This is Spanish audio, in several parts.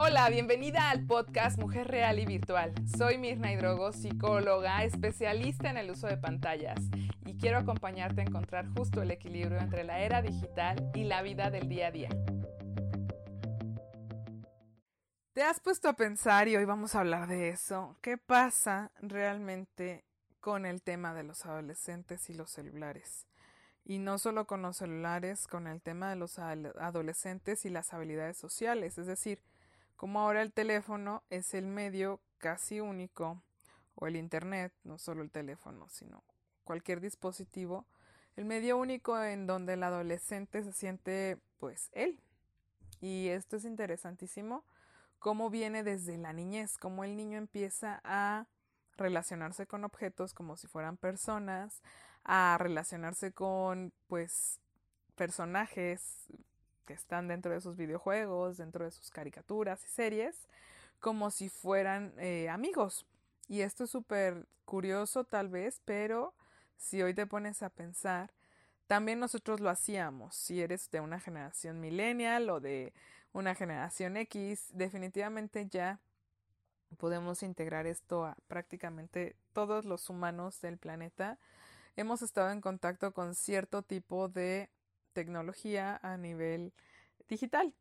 Hola, bienvenida al podcast Mujer Real y Virtual. Soy Mirna Hidrogo, psicóloga, especialista en el uso de pantallas y quiero acompañarte a encontrar justo el equilibrio entre la era digital y la vida del día a día. ¿Te has puesto a pensar y hoy vamos a hablar de eso? ¿Qué pasa realmente con el tema de los adolescentes y los celulares? Y no solo con los celulares, con el tema de los adolescentes y las habilidades sociales, es decir, como ahora el teléfono es el medio casi único, o el Internet, no solo el teléfono, sino cualquier dispositivo, el medio único en donde el adolescente se siente pues él. Y esto es interesantísimo, cómo viene desde la niñez, cómo el niño empieza a relacionarse con objetos como si fueran personas, a relacionarse con pues personajes que están dentro de sus videojuegos, dentro de sus caricaturas y series, como si fueran eh, amigos. Y esto es súper curioso tal vez, pero si hoy te pones a pensar, también nosotros lo hacíamos. Si eres de una generación millennial o de una generación X, definitivamente ya podemos integrar esto a prácticamente todos los humanos del planeta. Hemos estado en contacto con cierto tipo de tecnología a nivel digital.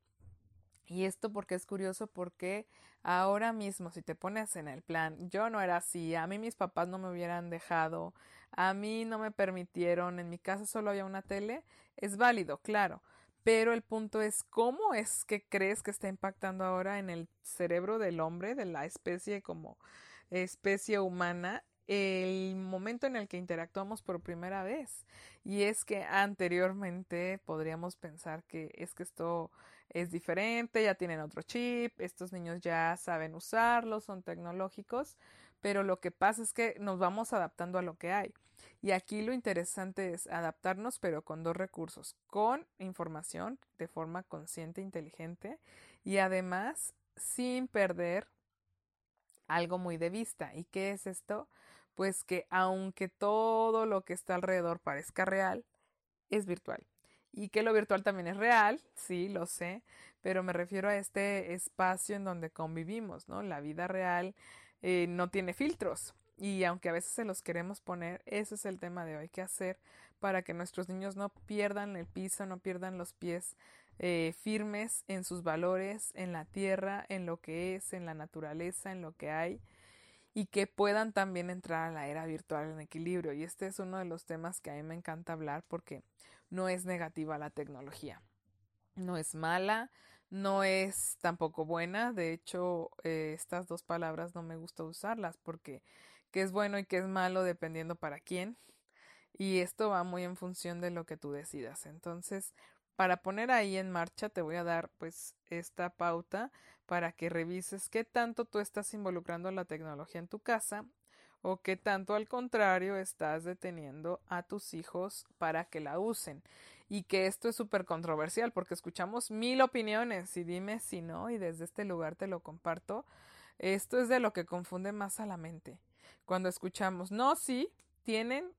Y esto porque es curioso porque ahora mismo si te pones en el plan, yo no era así, a mí mis papás no me hubieran dejado, a mí no me permitieron, en mi casa solo había una tele, es válido, claro, pero el punto es cómo es que crees que está impactando ahora en el cerebro del hombre, de la especie como especie humana, el momento en el que interactuamos por primera vez. Y es que anteriormente podríamos pensar que es que esto es diferente, ya tienen otro chip, estos niños ya saben usarlo, son tecnológicos, pero lo que pasa es que nos vamos adaptando a lo que hay. Y aquí lo interesante es adaptarnos, pero con dos recursos, con información de forma consciente, inteligente, y además sin perder algo muy de vista. ¿Y qué es esto? Pues que aunque todo lo que está alrededor parezca real, es virtual. Y que lo virtual también es real, sí, lo sé, pero me refiero a este espacio en donde convivimos, ¿no? La vida real eh, no tiene filtros. Y aunque a veces se los queremos poner, ese es el tema de hoy, qué hacer para que nuestros niños no pierdan el piso, no pierdan los pies eh, firmes en sus valores, en la tierra, en lo que es, en la naturaleza, en lo que hay, y que puedan también entrar a la era virtual en equilibrio. Y este es uno de los temas que a mí me encanta hablar porque no es negativa la tecnología, no es mala, no es tampoco buena. De hecho, eh, estas dos palabras no me gusta usarlas porque qué es bueno y qué es malo dependiendo para quién. Y esto va muy en función de lo que tú decidas. Entonces, para poner ahí en marcha te voy a dar pues esta pauta para que revises qué tanto tú estás involucrando la tecnología en tu casa o qué tanto al contrario estás deteniendo a tus hijos para que la usen. Y que esto es súper controversial porque escuchamos mil opiniones y dime si no y desde este lugar te lo comparto. Esto es de lo que confunde más a la mente. Cuando escuchamos, no, sí, tienen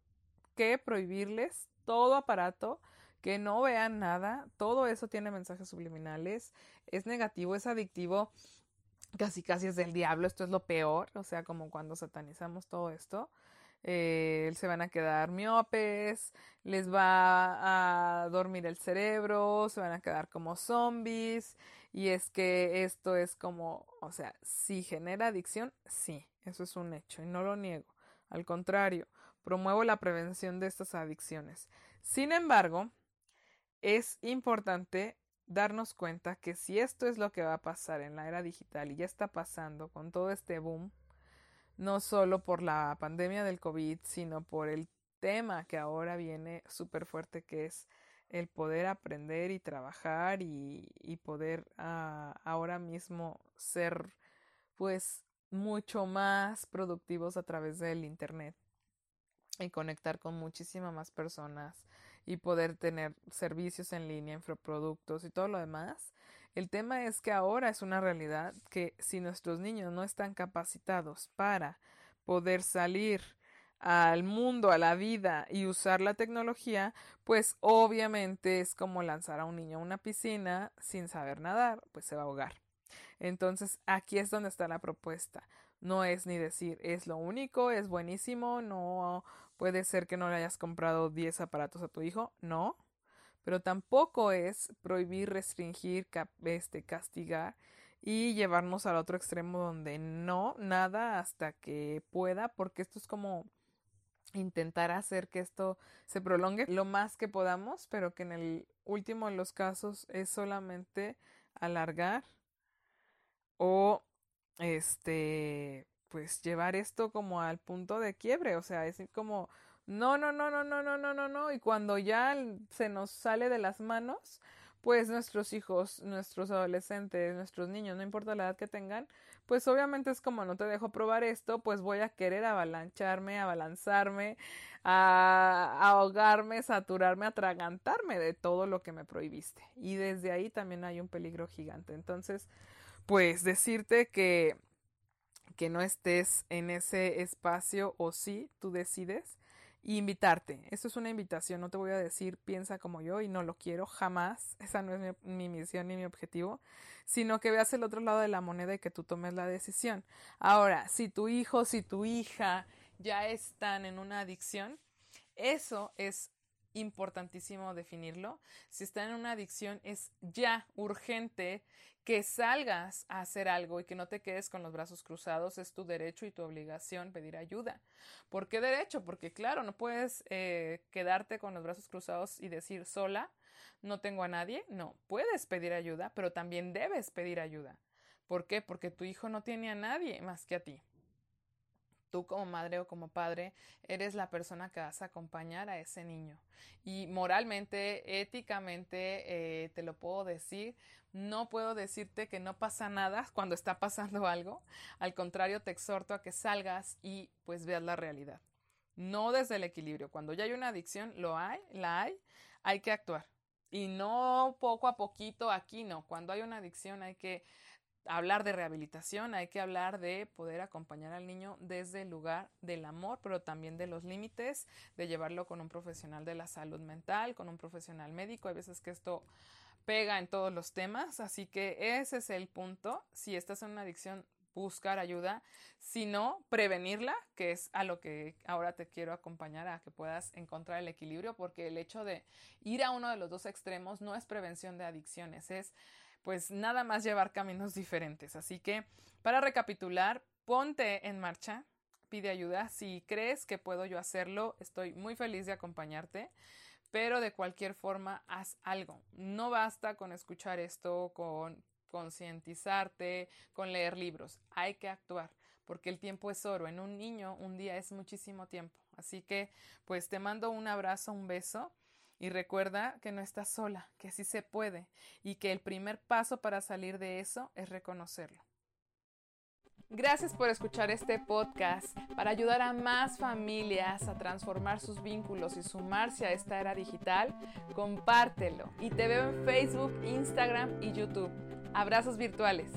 que prohibirles todo aparato que no vean nada, todo eso tiene mensajes subliminales, es negativo, es adictivo, casi casi es del diablo, esto es lo peor, o sea, como cuando satanizamos todo esto. Eh, se van a quedar miopes, les va a dormir el cerebro, se van a quedar como zombies y es que esto es como, o sea, si genera adicción, sí, eso es un hecho y no lo niego. Al contrario, promuevo la prevención de estas adicciones. Sin embargo, es importante darnos cuenta que si esto es lo que va a pasar en la era digital y ya está pasando con todo este boom, no solo por la pandemia del COVID, sino por el tema que ahora viene súper fuerte, que es el poder aprender y trabajar y, poder uh, ahora mismo ser pues mucho más productivos a través del Internet y conectar con muchísimas más personas y poder tener servicios en línea, infoproductos y todo lo demás. El tema es que ahora es una realidad que si nuestros niños no están capacitados para poder salir al mundo, a la vida y usar la tecnología, pues obviamente es como lanzar a un niño a una piscina sin saber nadar, pues se va a ahogar. Entonces, aquí es donde está la propuesta. No es ni decir, es lo único, es buenísimo, no puede ser que no le hayas comprado 10 aparatos a tu hijo, no. Pero tampoco es prohibir, restringir, este, castigar y llevarnos al otro extremo donde no, nada hasta que pueda, porque esto es como intentar hacer que esto se prolongue lo más que podamos, pero que en el último de los casos es solamente alargar o este pues llevar esto como al punto de quiebre, o sea, es como no, no, no, no, no, no, no, no, no, y cuando ya se nos sale de las manos, pues nuestros hijos, nuestros adolescentes, nuestros niños, no importa la edad que tengan, pues obviamente es como no te dejo probar esto, pues voy a querer avalancharme, abalanzarme, a ahogarme, saturarme, atragantarme de todo lo que me prohibiste. Y desde ahí también hay un peligro gigante. Entonces, pues decirte que que no estés en ese espacio o sí, tú decides y invitarte. Esto es una invitación, no te voy a decir piensa como yo y no lo quiero jamás, esa no es mi, misión ni mi objetivo, sino que veas el otro lado de la moneda y que tú tomes la decisión. Ahora, si tu hijo, si tu hija ya están en una adicción, eso es importantísimo definirlo. Si están en una adicción, es ya urgente que salgas a hacer algo y que no te quedes con los brazos cruzados. Es tu derecho y tu obligación pedir ayuda. ¿Por qué derecho? Porque claro, no puedes eh, quedarte con los brazos cruzados y decir sola, no tengo a nadie. No, puedes pedir ayuda, pero también debes pedir ayuda. ¿Por qué? Porque tu hijo no tiene a nadie más que a ti tú como madre o como padre eres la persona que vas a acompañar a ese niño. Y moralmente, éticamente, eh, te lo puedo decir, no puedo decirte que no pasa nada cuando está pasando algo. Al contrario, te exhorto a que salgas y pues veas la realidad. No desde el equilibrio. Cuando ya hay una adicción, lo hay, la hay, hay que actuar. Y no poco a poquito aquí, no. Cuando hay una adicción hay que hablar de rehabilitación, hay que hablar de poder acompañar al niño desde el lugar del amor, pero también de los límites, de llevarlo con un profesional de la salud mental, con un profesional médico. Hay veces que esto pega en todos los temas, así que ese es el punto. Si estás en una adicción, buscar ayuda, si no, prevenirla, que es a lo que ahora te quiero acompañar a que puedas encontrar el equilibrio, porque el hecho de ir a uno de los dos extremos no es prevención de adicciones, es pues nada más llevar caminos diferentes. Así que, para recapitular, ponte en marcha, pide ayuda. Si crees que puedo yo hacerlo, estoy muy feliz de acompañarte. Pero de cualquier forma, haz algo. No basta con escuchar esto, con concientizarte, con leer libros. Hay que actuar, porque el tiempo es oro. En un niño, un día es muchísimo tiempo. Así que, pues te mando un abrazo, un beso y recuerda que no estás sola, que sí se puede y que el primer paso para salir de eso es reconocerlo. Gracias por escuchar este podcast. Para ayudar a más familias a transformar sus vínculos y sumarse a esta era digital, compártelo. Y te veo en Facebook, Instagram y YouTube. Abrazos virtuales.